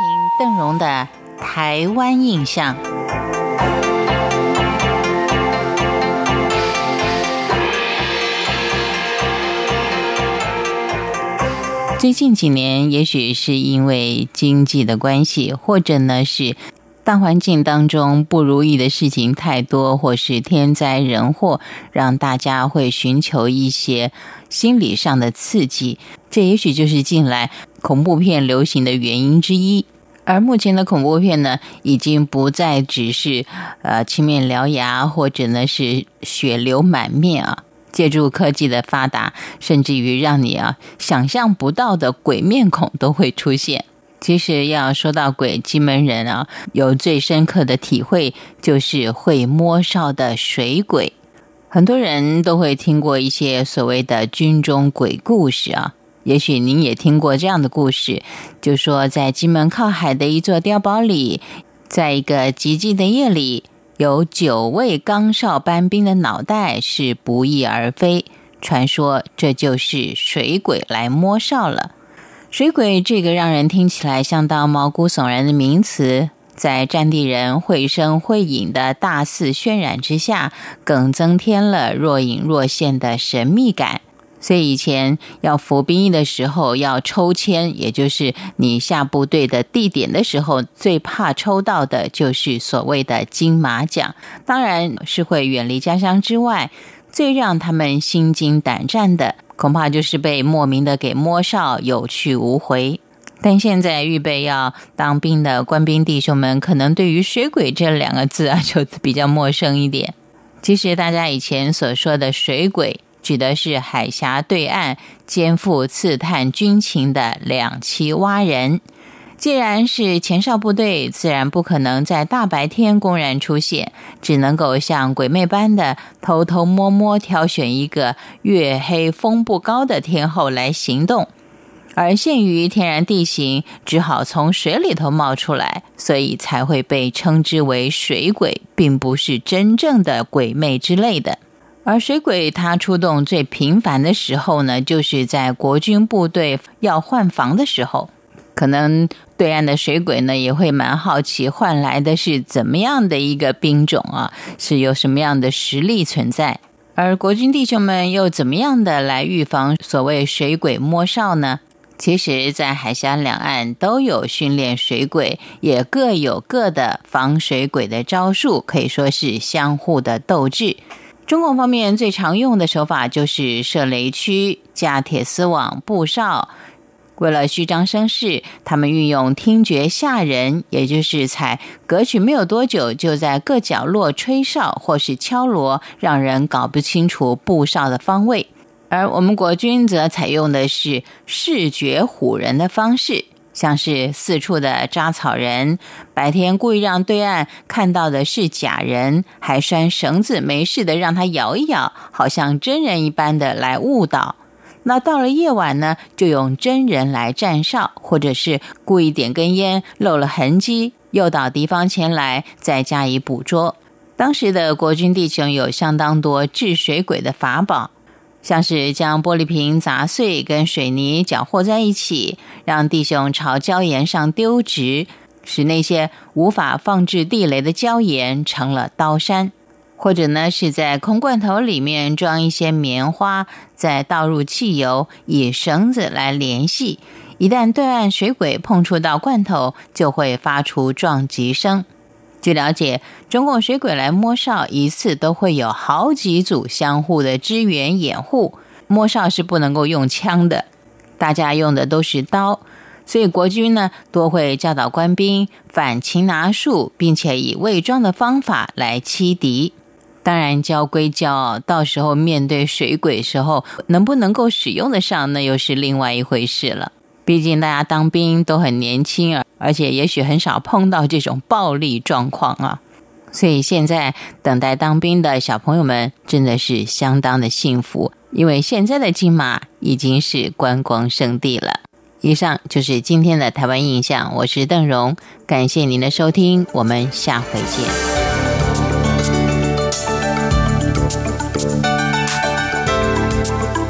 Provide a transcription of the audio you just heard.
听邓荣的《台湾印象》。最近几年，也许是因为经济的关系，或者呢是大环境当中不如意的事情太多，或是天灾人祸，让大家会寻求一些心理上的刺激。这也许就是近来恐怖片流行的原因之一。而目前的恐怖片呢，已经不再只是呃青面獠牙，或者呢是血流满面啊。借助科技的发达，甚至于让你啊想象不到的鬼面孔都会出现。其实要说到鬼，金门人啊有最深刻的体会，就是会摸哨的水鬼。很多人都会听过一些所谓的军中鬼故事啊，也许您也听过这样的故事，就说在金门靠海的一座碉堡里，在一个寂静的夜里。有九位岗哨班兵的脑袋是不翼而飞，传说这就是水鬼来摸哨了。水鬼这个让人听起来相当毛骨悚然的名词，在战地人绘声绘影的大肆渲染之下，更增添了若隐若现的神秘感。所以以前要服兵役的时候要抽签，也就是你下部队的地点的时候，最怕抽到的就是所谓的金马奖。当然是会远离家乡之外，最让他们心惊胆战的，恐怕就是被莫名的给摸哨，有去无回。但现在预备要当兵的官兵弟兄们，可能对于“水鬼”这两个字啊，就比较陌生一点。其实大家以前所说的水鬼。指的是海峡对岸肩负刺探军情的两栖蛙人。既然是前哨部队，自然不可能在大白天公然出现，只能够像鬼魅般的偷偷摸摸挑选一个月黑风不高的天后来行动。而限于天然地形，只好从水里头冒出来，所以才会被称之为水鬼，并不是真正的鬼魅之类的。而水鬼他出动最频繁的时候呢，就是在国军部队要换防的时候，可能对岸的水鬼呢也会蛮好奇，换来的是怎么样的一个兵种啊，是有什么样的实力存在？而国军弟兄们又怎么样的来预防所谓水鬼摸哨呢？其实，在海峡两岸都有训练水鬼，也各有各的防水鬼的招数，可以说是相互的斗智。中共方面最常用的手法就是设雷区、架铁丝网、布哨。为了虚张声势，他们运用听觉吓人，也就是采歌曲没有多久，就在各角落吹哨或是敲锣，让人搞不清楚布哨的方位。而我们国军则采用的是视觉唬人的方式。像是四处的扎草人，白天故意让对岸看到的是假人，还拴绳子，没事的让他摇一摇，好像真人一般的来误导。那到了夜晚呢，就用真人来站哨，或者是故意点根烟漏了痕迹，诱导敌方前来再加以捕捉。当时的国军弟兄有相当多治水鬼的法宝。像是将玻璃瓶砸碎，跟水泥搅和在一起，让弟兄朝礁岩上丢掷，使那些无法放置地雷的礁岩成了刀山；或者呢，是在空罐头里面装一些棉花，再倒入汽油，以绳子来联系，一旦对岸水鬼碰触到罐头，就会发出撞击声。据了解，中共水鬼来摸哨，一次都会有好几组相互的支援掩护。摸哨是不能够用枪的，大家用的都是刀，所以国军呢多会教导官兵反擒拿术，并且以伪装的方法来欺敌。当然教归教，到时候面对水鬼时候，能不能够使用得上，那又是另外一回事了。毕竟大家当兵都很年轻，而且也许很少碰到这种暴力状况啊，所以现在等待当兵的小朋友们真的是相当的幸福，因为现在的金马已经是观光圣地了。以上就是今天的台湾印象，我是邓荣，感谢您的收听，我们下回见。